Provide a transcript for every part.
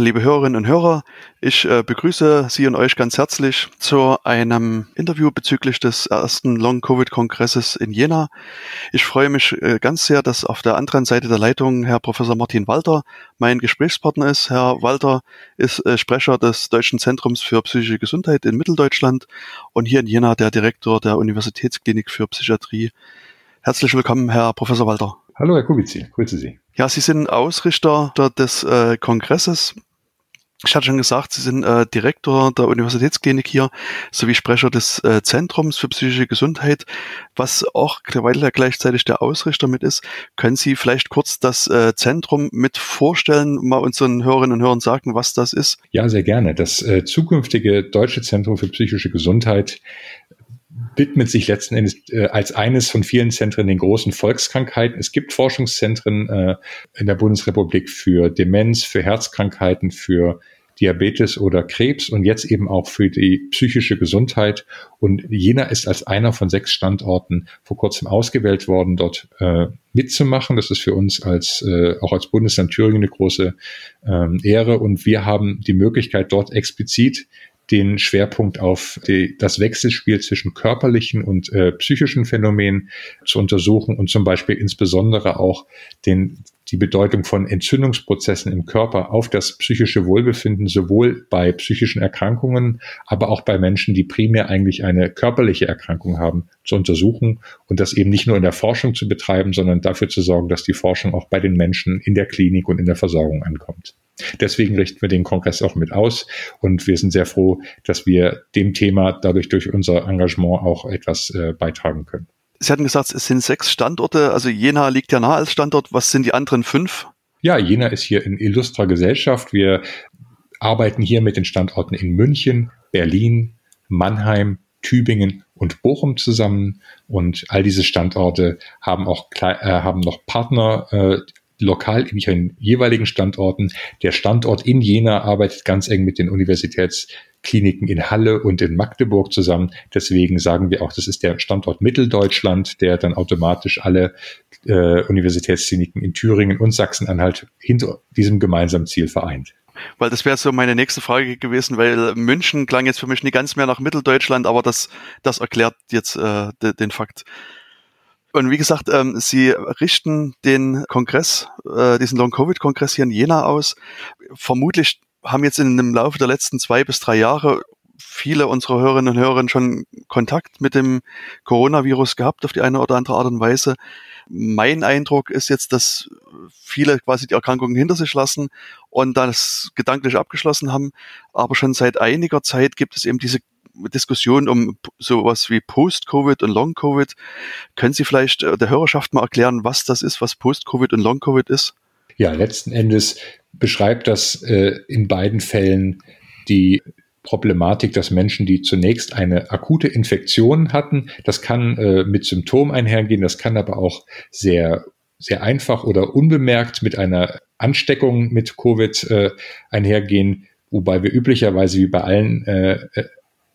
Liebe Hörerinnen und Hörer, ich äh, begrüße Sie und euch ganz herzlich zu einem Interview bezüglich des ersten Long-Covid-Kongresses in Jena. Ich freue mich äh, ganz sehr, dass auf der anderen Seite der Leitung Herr Professor Martin Walter mein Gesprächspartner ist. Herr Walter ist äh, Sprecher des Deutschen Zentrums für psychische Gesundheit in Mitteldeutschland und hier in Jena der Direktor der Universitätsklinik für Psychiatrie. Herzlich willkommen, Herr Professor Walter. Hallo, Herr Kubici, grüße Sie. Ja, Sie sind Ausrichter des äh, Kongresses. Ich hatte schon gesagt, Sie sind äh, Direktor der Universitätsklinik hier sowie Sprecher des äh, Zentrums für psychische Gesundheit, was auch weil gleichzeitig der Ausrichter mit ist. Können Sie vielleicht kurz das äh, Zentrum mit vorstellen, mal unseren Hörerinnen und Hörern sagen, was das ist? Ja, sehr gerne. Das äh, zukünftige Deutsche Zentrum für psychische Gesundheit widmet sich letzten Endes äh, als eines von vielen Zentren den großen Volkskrankheiten. Es gibt Forschungszentren äh, in der Bundesrepublik für Demenz, für Herzkrankheiten, für Diabetes oder Krebs und jetzt eben auch für die psychische Gesundheit. Und Jena ist als einer von sechs Standorten vor kurzem ausgewählt worden, dort äh, mitzumachen. Das ist für uns als äh, auch als Bundesland Thüringen eine große ähm, Ehre. Und wir haben die Möglichkeit, dort explizit den Schwerpunkt auf die, das Wechselspiel zwischen körperlichen und äh, psychischen Phänomenen zu untersuchen und zum Beispiel insbesondere auch den, die Bedeutung von Entzündungsprozessen im Körper auf das psychische Wohlbefinden, sowohl bei psychischen Erkrankungen, aber auch bei Menschen, die primär eigentlich eine körperliche Erkrankung haben, zu untersuchen und das eben nicht nur in der Forschung zu betreiben, sondern dafür zu sorgen, dass die Forschung auch bei den Menschen in der Klinik und in der Versorgung ankommt. Deswegen richten wir den Kongress auch mit aus und wir sind sehr froh, dass wir dem Thema dadurch durch unser Engagement auch etwas äh, beitragen können. Sie hatten gesagt, es sind sechs Standorte, also Jena liegt ja nah als Standort. Was sind die anderen fünf? Ja, Jena ist hier in illustrer Gesellschaft. Wir arbeiten hier mit den Standorten in München, Berlin, Mannheim, Tübingen und Bochum zusammen. Und all diese Standorte haben auch äh, haben noch Partner, äh, lokal in ihren jeweiligen Standorten. Der Standort in Jena arbeitet ganz eng mit den Universitätskliniken in Halle und in Magdeburg zusammen. Deswegen sagen wir auch, das ist der Standort Mitteldeutschland, der dann automatisch alle äh, Universitätskliniken in Thüringen und Sachsen-Anhalt hinter diesem gemeinsamen Ziel vereint. Weil das wäre so meine nächste Frage gewesen, weil München klang jetzt für mich nicht ganz mehr nach Mitteldeutschland, aber das, das erklärt jetzt äh, de, den Fakt. Und wie gesagt, ähm, Sie richten den Kongress, äh, diesen Long-Covid-Kongress hier in Jena aus. Vermutlich haben jetzt in dem Laufe der letzten zwei bis drei Jahre viele unserer Hörerinnen und Hörer schon Kontakt mit dem Coronavirus gehabt auf die eine oder andere Art und Weise. Mein Eindruck ist jetzt, dass viele quasi die Erkrankungen hinter sich lassen und das gedanklich abgeschlossen haben. Aber schon seit einiger Zeit gibt es eben diese Diskussion um sowas wie Post-Covid und Long-Covid. Können Sie vielleicht äh, der Hörerschaft mal erklären, was das ist, was Post-Covid und Long-Covid ist? Ja, letzten Endes beschreibt das äh, in beiden Fällen die Problematik, dass Menschen, die zunächst eine akute Infektion hatten, das kann äh, mit Symptomen einhergehen, das kann aber auch sehr sehr einfach oder unbemerkt mit einer Ansteckung mit Covid äh, einhergehen, wobei wir üblicherweise wie bei allen äh, äh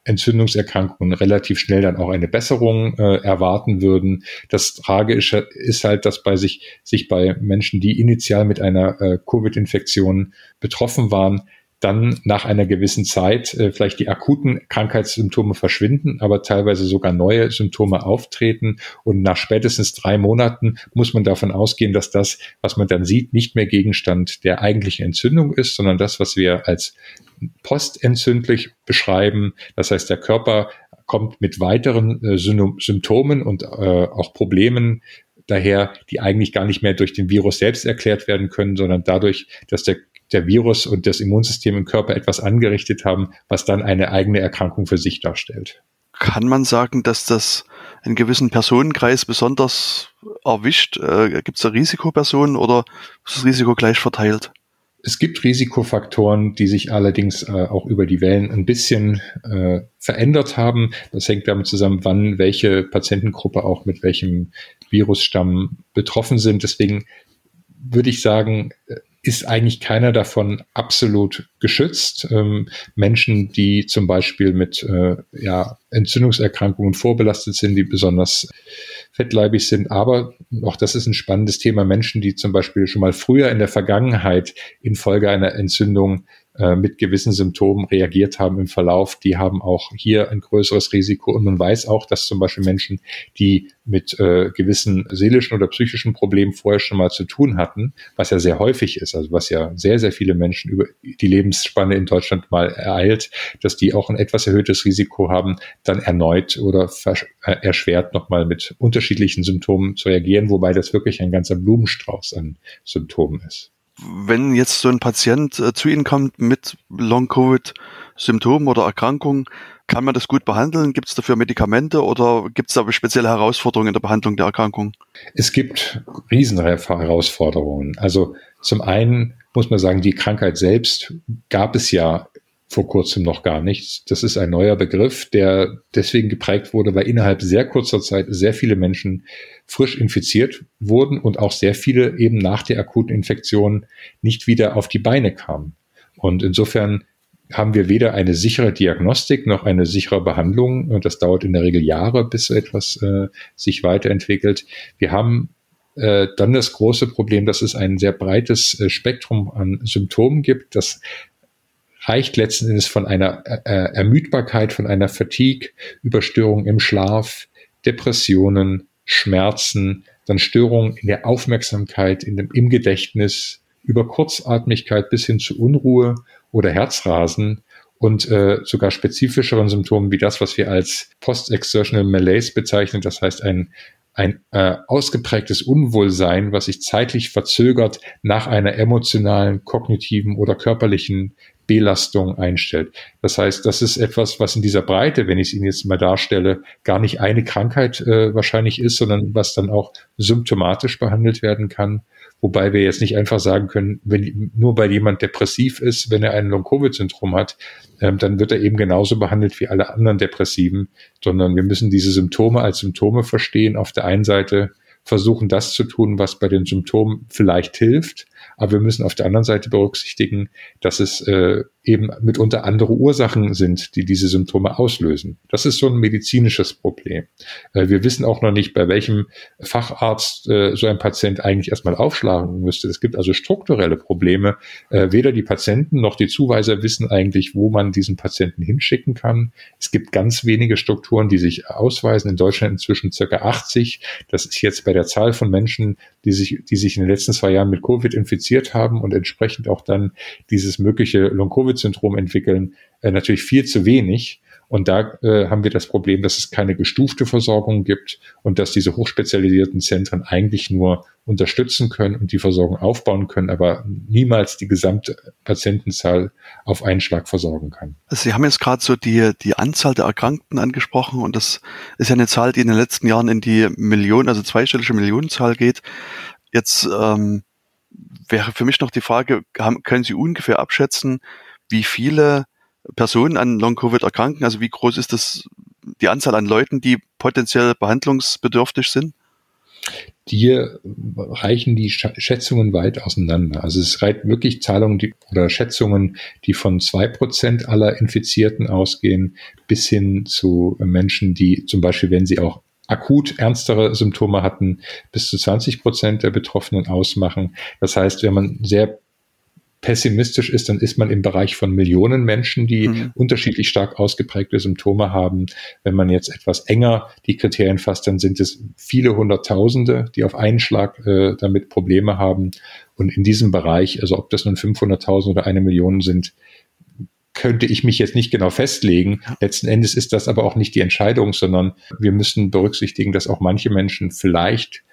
Entzündungserkrankungen relativ schnell dann auch eine Besserung äh, erwarten würden. Das Tragische ist halt, dass bei sich, sich bei Menschen, die initial mit einer äh, Covid-Infektion betroffen waren, dann nach einer gewissen Zeit äh, vielleicht die akuten Krankheitssymptome verschwinden, aber teilweise sogar neue Symptome auftreten. Und nach spätestens drei Monaten muss man davon ausgehen, dass das, was man dann sieht, nicht mehr Gegenstand der eigentlichen Entzündung ist, sondern das, was wir als postentzündlich beschreiben. Das heißt, der Körper kommt mit weiteren äh, Symptomen und äh, auch Problemen daher, die eigentlich gar nicht mehr durch den Virus selbst erklärt werden können, sondern dadurch, dass der, der Virus und das Immunsystem im Körper etwas angerichtet haben, was dann eine eigene Erkrankung für sich darstellt. Kann man sagen, dass das einen gewissen Personenkreis besonders erwischt? Äh, Gibt es da Risikopersonen oder ist das Risiko gleich verteilt? Es gibt Risikofaktoren, die sich allerdings äh, auch über die Wellen ein bisschen äh, verändert haben. Das hängt damit zusammen, wann welche Patientengruppe auch mit welchem Virusstamm betroffen sind. Deswegen würde ich sagen, ist eigentlich keiner davon absolut geschützt. Ähm, Menschen, die zum Beispiel mit äh, ja, Entzündungserkrankungen vorbelastet sind, die besonders fettleibig sind. Aber auch das ist ein spannendes Thema. Menschen, die zum Beispiel schon mal früher in der Vergangenheit infolge einer Entzündung äh, mit gewissen Symptomen reagiert haben im Verlauf, die haben auch hier ein größeres Risiko. Und man weiß auch, dass zum Beispiel Menschen, die mit äh, gewissen seelischen oder psychischen Problemen vorher schon mal zu tun hatten, was ja sehr häufig ist, also was ja sehr, sehr viele Menschen über die Lebensspanne in Deutschland mal ereilt, dass die auch ein etwas erhöhtes Risiko haben, dann erneut oder äh, erschwert nochmal mit unterschiedlichen Symptomen zu reagieren, wobei das wirklich ein ganzer Blumenstrauß an Symptomen ist wenn jetzt so ein Patient äh, zu Ihnen kommt mit Long-Covid-Symptomen oder Erkrankungen, kann man das gut behandeln? Gibt es dafür Medikamente oder gibt es da spezielle Herausforderungen in der Behandlung der Erkrankung? Es gibt Riesenherausforderungen. Also zum einen muss man sagen, die Krankheit selbst gab es ja vor kurzem noch gar nichts. Das ist ein neuer Begriff, der deswegen geprägt wurde, weil innerhalb sehr kurzer Zeit sehr viele Menschen frisch infiziert wurden und auch sehr viele eben nach der akuten Infektion nicht wieder auf die Beine kamen. Und insofern haben wir weder eine sichere Diagnostik noch eine sichere Behandlung. Und das dauert in der Regel Jahre, bis so etwas äh, sich weiterentwickelt. Wir haben äh, dann das große Problem, dass es ein sehr breites äh, Spektrum an Symptomen gibt. Das reicht letzten Endes von einer äh, äh, Ermüdbarkeit, von einer Fatigue, Überstörung im Schlaf, Depressionen, Schmerzen, dann Störungen in der Aufmerksamkeit, in dem, im Gedächtnis, über Kurzatmigkeit bis hin zu Unruhe oder Herzrasen und äh, sogar spezifischeren Symptomen wie das, was wir als Post-Exertional Malaise bezeichnen, das heißt ein, ein äh, ausgeprägtes Unwohlsein, was sich zeitlich verzögert nach einer emotionalen, kognitiven oder körperlichen Belastung einstellt. Das heißt, das ist etwas, was in dieser Breite, wenn ich es Ihnen jetzt mal darstelle, gar nicht eine Krankheit äh, wahrscheinlich ist, sondern was dann auch symptomatisch behandelt werden kann. Wobei wir jetzt nicht einfach sagen können, wenn nur weil jemand depressiv ist, wenn er ein Long-Covid-Syndrom hat, ähm, dann wird er eben genauso behandelt wie alle anderen Depressiven, sondern wir müssen diese Symptome als Symptome verstehen. Auf der einen Seite versuchen, das zu tun, was bei den Symptomen vielleicht hilft, aber wir müssen auf der anderen Seite berücksichtigen, dass es äh, eben mitunter andere Ursachen sind, die diese Symptome auslösen. Das ist so ein medizinisches Problem. Äh, wir wissen auch noch nicht, bei welchem Facharzt äh, so ein Patient eigentlich erstmal aufschlagen müsste. Es gibt also strukturelle Probleme. Äh, weder die Patienten noch die Zuweiser wissen eigentlich, wo man diesen Patienten hinschicken kann. Es gibt ganz wenige Strukturen, die sich ausweisen. In Deutschland inzwischen circa 80. Das ist jetzt bei der Zahl von Menschen, die sich, die sich in den letzten zwei Jahren mit Covid infiziert haben und entsprechend auch dann dieses mögliche Long-Covid-Syndrom entwickeln, äh, natürlich viel zu wenig. Und da äh, haben wir das Problem, dass es keine gestufte Versorgung gibt und dass diese hochspezialisierten Zentren eigentlich nur unterstützen können und die Versorgung aufbauen können, aber niemals die gesamte Patientenzahl auf einen Schlag versorgen kann. Sie haben jetzt gerade so die, die Anzahl der Erkrankten angesprochen und das ist ja eine Zahl, die in den letzten Jahren in die Millionen, also zweistellige Millionenzahl geht. Jetzt ähm, wäre für mich noch die Frage, haben, können Sie ungefähr abschätzen, wie viele Personen an Long-Covid erkranken? Also wie groß ist das die Anzahl an Leuten, die potenziell behandlungsbedürftig sind? Hier reichen die Schätzungen weit auseinander. Also es reicht wirklich Zahlungen die, oder Schätzungen, die von zwei Prozent aller Infizierten ausgehen, bis hin zu Menschen, die zum Beispiel, wenn sie auch akut ernstere Symptome hatten, bis zu 20 Prozent der Betroffenen ausmachen. Das heißt, wenn man sehr pessimistisch ist, dann ist man im Bereich von Millionen Menschen, die mhm. unterschiedlich stark ausgeprägte Symptome haben. Wenn man jetzt etwas enger die Kriterien fasst, dann sind es viele Hunderttausende, die auf einen Schlag äh, damit Probleme haben. Und in diesem Bereich, also ob das nun 500.000 oder eine Million sind, könnte ich mich jetzt nicht genau festlegen. Letzten Endes ist das aber auch nicht die Entscheidung, sondern wir müssen berücksichtigen, dass auch manche Menschen vielleicht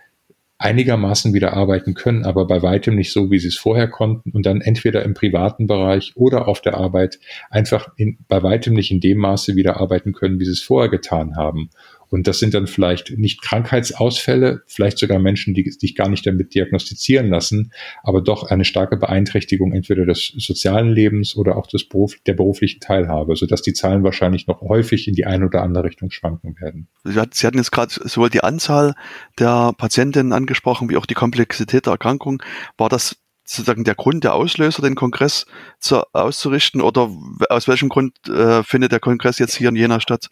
einigermaßen wieder arbeiten können, aber bei weitem nicht so, wie sie es vorher konnten und dann entweder im privaten Bereich oder auf der Arbeit einfach in, bei weitem nicht in dem Maße wieder arbeiten können, wie sie es vorher getan haben. Und das sind dann vielleicht nicht Krankheitsausfälle, vielleicht sogar Menschen, die sich gar nicht damit diagnostizieren lassen, aber doch eine starke Beeinträchtigung entweder des sozialen Lebens oder auch des Beruf, der beruflichen Teilhabe, sodass die Zahlen wahrscheinlich noch häufig in die eine oder andere Richtung schwanken werden. Sie hatten jetzt gerade sowohl die Anzahl der Patientinnen angesprochen, wie auch die Komplexität der Erkrankung. War das sozusagen der Grund, der Auslöser, den Kongress zu, auszurichten oder aus welchem Grund äh, findet der Kongress jetzt hier in Jena statt?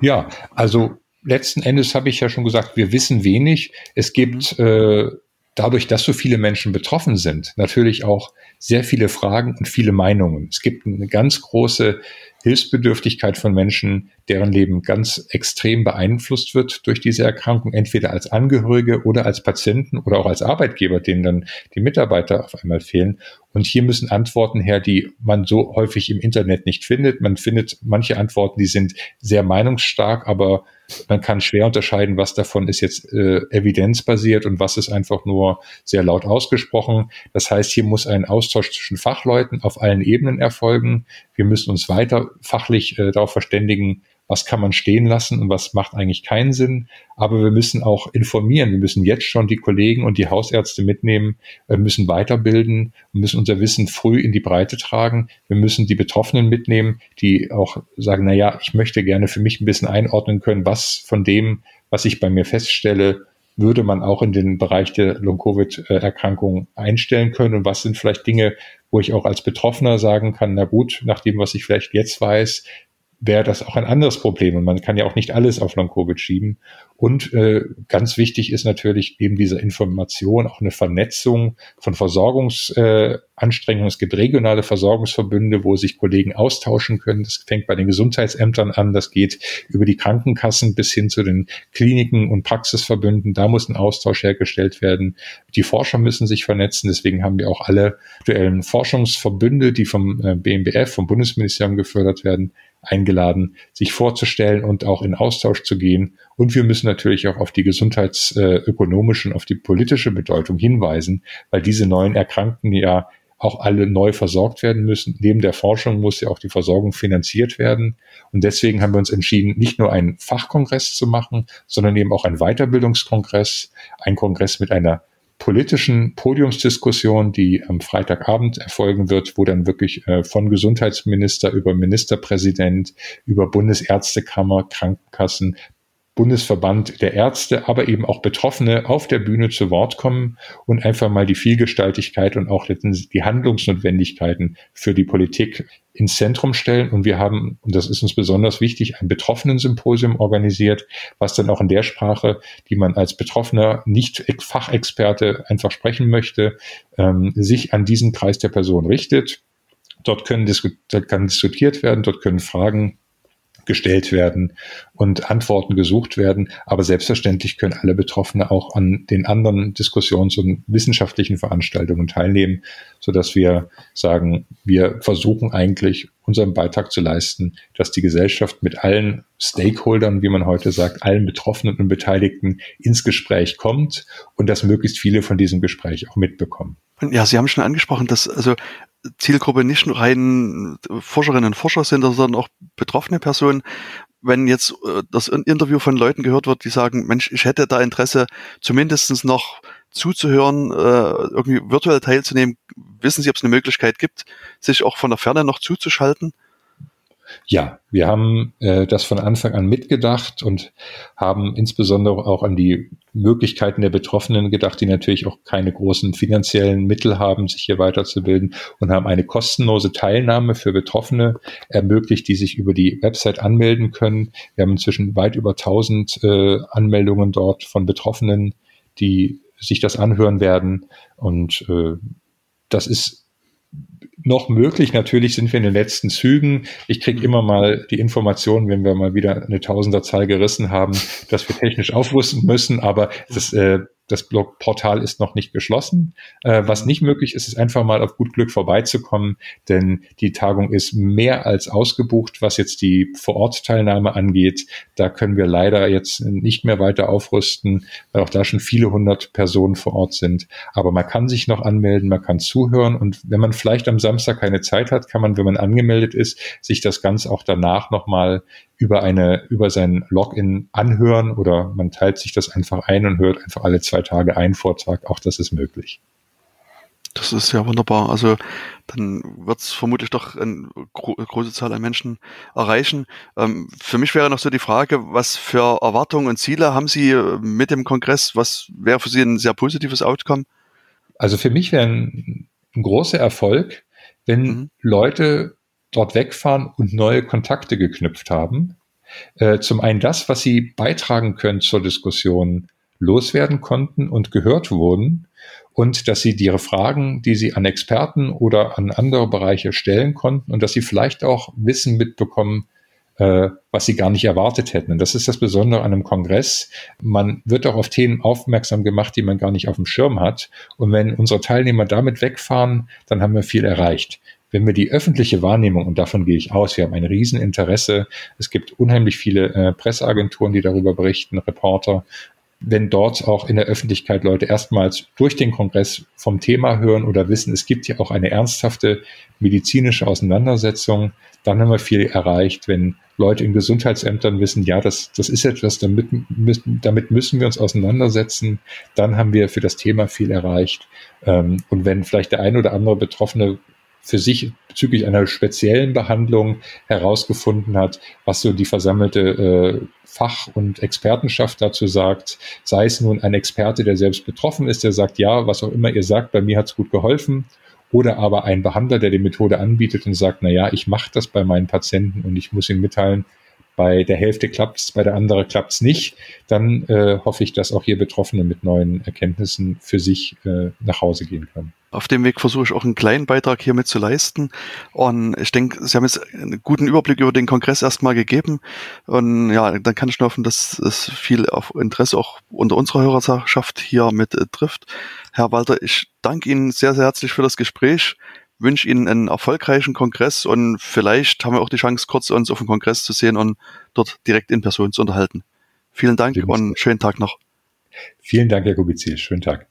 Ja, also letzten Endes habe ich ja schon gesagt, wir wissen wenig. Es gibt äh, dadurch, dass so viele Menschen betroffen sind, natürlich auch sehr viele Fragen und viele Meinungen. Es gibt eine ganz große Hilfsbedürftigkeit von Menschen, deren Leben ganz extrem beeinflusst wird durch diese Erkrankung, entweder als Angehörige oder als Patienten oder auch als Arbeitgeber, denen dann die Mitarbeiter auf einmal fehlen. Und hier müssen Antworten her, die man so häufig im Internet nicht findet. Man findet manche Antworten, die sind sehr meinungsstark, aber man kann schwer unterscheiden, was davon ist jetzt äh, evidenzbasiert und was ist einfach nur sehr laut ausgesprochen. Das heißt, hier muss ein Austausch zwischen Fachleuten auf allen Ebenen erfolgen. Wir müssen uns weiter fachlich äh, darauf verständigen, was kann man stehen lassen und was macht eigentlich keinen Sinn. Aber wir müssen auch informieren. Wir müssen jetzt schon die Kollegen und die Hausärzte mitnehmen, wir müssen weiterbilden, wir müssen unser Wissen früh in die Breite tragen. Wir müssen die Betroffenen mitnehmen, die auch sagen, na ja, ich möchte gerne für mich ein bisschen einordnen können, was von dem, was ich bei mir feststelle, würde man auch in den Bereich der Long-Covid-Erkrankung einstellen können? Und was sind vielleicht Dinge, wo ich auch als Betroffener sagen kann, na gut, nach dem, was ich vielleicht jetzt weiß, wäre das auch ein anderes Problem. Und man kann ja auch nicht alles auf Long-Covid schieben. Und äh, ganz wichtig ist natürlich eben diese Information, auch eine Vernetzung von Versorgungsanstrengungen. Äh, es gibt regionale Versorgungsverbünde, wo sich Kollegen austauschen können. Das fängt bei den Gesundheitsämtern an, das geht über die Krankenkassen bis hin zu den Kliniken und Praxisverbünden. Da muss ein Austausch hergestellt werden. Die Forscher müssen sich vernetzen. Deswegen haben wir auch alle aktuellen Forschungsverbünde, die vom äh, BMBF, vom Bundesministerium gefördert werden, eingeladen, sich vorzustellen und auch in Austausch zu gehen. Und wir müssen natürlich auch auf die gesundheitsökonomische und auf die politische Bedeutung hinweisen, weil diese neuen Erkrankten ja auch alle neu versorgt werden müssen. Neben der Forschung muss ja auch die Versorgung finanziert werden. Und deswegen haben wir uns entschieden, nicht nur einen Fachkongress zu machen, sondern eben auch einen Weiterbildungskongress, ein Kongress mit einer politischen Podiumsdiskussion, die am Freitagabend erfolgen wird, wo dann wirklich äh, von Gesundheitsminister über Ministerpräsident, über Bundesärztekammer, Krankenkassen Bundesverband der Ärzte, aber eben auch Betroffene auf der Bühne zu Wort kommen und einfach mal die Vielgestaltigkeit und auch die Handlungsnotwendigkeiten für die Politik ins Zentrum stellen. Und wir haben, und das ist uns besonders wichtig, ein Betroffenen-Symposium organisiert, was dann auch in der Sprache, die man als Betroffener nicht Fachexperte einfach sprechen möchte, ähm, sich an diesen Kreis der Person richtet. Dort können dort kann diskutiert werden, dort können Fragen gestellt werden und Antworten gesucht werden. Aber selbstverständlich können alle Betroffene auch an den anderen Diskussions- und wissenschaftlichen Veranstaltungen teilnehmen, sodass wir sagen, wir versuchen eigentlich unseren Beitrag zu leisten, dass die Gesellschaft mit allen Stakeholdern, wie man heute sagt, allen Betroffenen und Beteiligten ins Gespräch kommt und dass möglichst viele von diesem Gespräch auch mitbekommen. Ja, Sie haben schon angesprochen, dass also Zielgruppe nicht nur rein Forscherinnen und Forscher sind, sondern auch betroffene Personen. Wenn jetzt äh, das Interview von Leuten gehört wird, die sagen, Mensch, ich hätte da Interesse, zumindestens noch zuzuhören, äh, irgendwie virtuell teilzunehmen, wissen Sie, ob es eine Möglichkeit gibt, sich auch von der Ferne noch zuzuschalten? Ja, wir haben äh, das von Anfang an mitgedacht und haben insbesondere auch an die Möglichkeiten der Betroffenen gedacht, die natürlich auch keine großen finanziellen Mittel haben, sich hier weiterzubilden und haben eine kostenlose Teilnahme für Betroffene ermöglicht, die sich über die Website anmelden können. Wir haben inzwischen weit über 1000 äh, Anmeldungen dort von Betroffenen, die sich das anhören werden und äh, das ist noch möglich. Natürlich sind wir in den letzten Zügen. Ich kriege immer mal die Information, wenn wir mal wieder eine Tausenderzahl gerissen haben, dass wir technisch aufrüsten müssen. Aber das äh, das Blogportal ist noch nicht geschlossen. Äh, was nicht möglich ist, ist einfach mal auf gut Glück vorbeizukommen, denn die Tagung ist mehr als ausgebucht, was jetzt die Vorortteilnahme angeht. Da können wir leider jetzt nicht mehr weiter aufrüsten, weil auch da schon viele hundert Personen vor Ort sind. Aber man kann sich noch anmelden, man kann zuhören und wenn man vielleicht am Samstag keine Zeit hat, kann man, wenn man angemeldet ist, sich das Ganze auch danach nochmal über eine, über sein Login anhören oder man teilt sich das einfach ein und hört einfach alle zwei Tage einen Vortrag. Auch das ist möglich. Das ist ja wunderbar. Also dann wird es vermutlich doch eine gro große Zahl an Menschen erreichen. Ähm, für mich wäre noch so die Frage, was für Erwartungen und Ziele haben Sie mit dem Kongress? Was wäre für Sie ein sehr positives Outcome? Also für mich wäre ein, ein großer Erfolg, wenn mhm. Leute dort wegfahren und neue Kontakte geknüpft haben. äh, zum einen das, was sie beitragen können zur Diskussion, loswerden konnten und gehört wurden und dass sie ihre Fragen, die sie an Experten oder an andere Bereiche stellen konnten und dass sie vielleicht auch Wissen mitbekommen, äh, was sie gar nicht erwartet hätten. Und das ist das Besondere an einem Kongress. Man wird auch auf Themen aufmerksam gemacht, die man gar nicht auf dem Schirm hat. Und wenn unsere Teilnehmer damit wegfahren, dann haben wir viel erreicht. Wenn wir die öffentliche Wahrnehmung, und davon gehe ich aus, wir haben ein Rieseninteresse, es gibt unheimlich viele äh, Presseagenturen, die darüber berichten, Reporter, wenn dort auch in der Öffentlichkeit Leute erstmals durch den Kongress vom Thema hören oder wissen, es gibt hier auch eine ernsthafte medizinische Auseinandersetzung, dann haben wir viel erreicht. Wenn Leute in Gesundheitsämtern wissen, ja, das, das ist etwas, damit, damit müssen wir uns auseinandersetzen, dann haben wir für das Thema viel erreicht. Ähm, und wenn vielleicht der ein oder andere Betroffene für sich bezüglich einer speziellen Behandlung herausgefunden hat, was so die versammelte äh, Fach- und Expertenschaft dazu sagt, sei es nun ein Experte, der selbst betroffen ist, der sagt, ja, was auch immer ihr sagt, bei mir hat es gut geholfen, oder aber ein Behandler, der die Methode anbietet und sagt, na ja, ich mache das bei meinen Patienten und ich muss ihm mitteilen, bei der Hälfte klappt es, bei der anderen klappt es nicht, dann äh, hoffe ich, dass auch hier Betroffene mit neuen Erkenntnissen für sich äh, nach Hause gehen können. Auf dem Weg versuche ich auch einen kleinen Beitrag hiermit zu leisten. Und ich denke, Sie haben jetzt einen guten Überblick über den Kongress erstmal gegeben. Und ja, dann kann ich nur hoffen, dass es viel auf Interesse auch unter unserer Hörerschaft hier mit äh, trifft. Herr Walter, ich danke Ihnen sehr, sehr herzlich für das Gespräch wünsche Ihnen einen erfolgreichen Kongress und vielleicht haben wir auch die Chance, kurz uns auf dem Kongress zu sehen und dort direkt in Person zu unterhalten. Vielen Dank und schönen Tag noch. Vielen Dank, Herr Kubizil. Schönen Tag.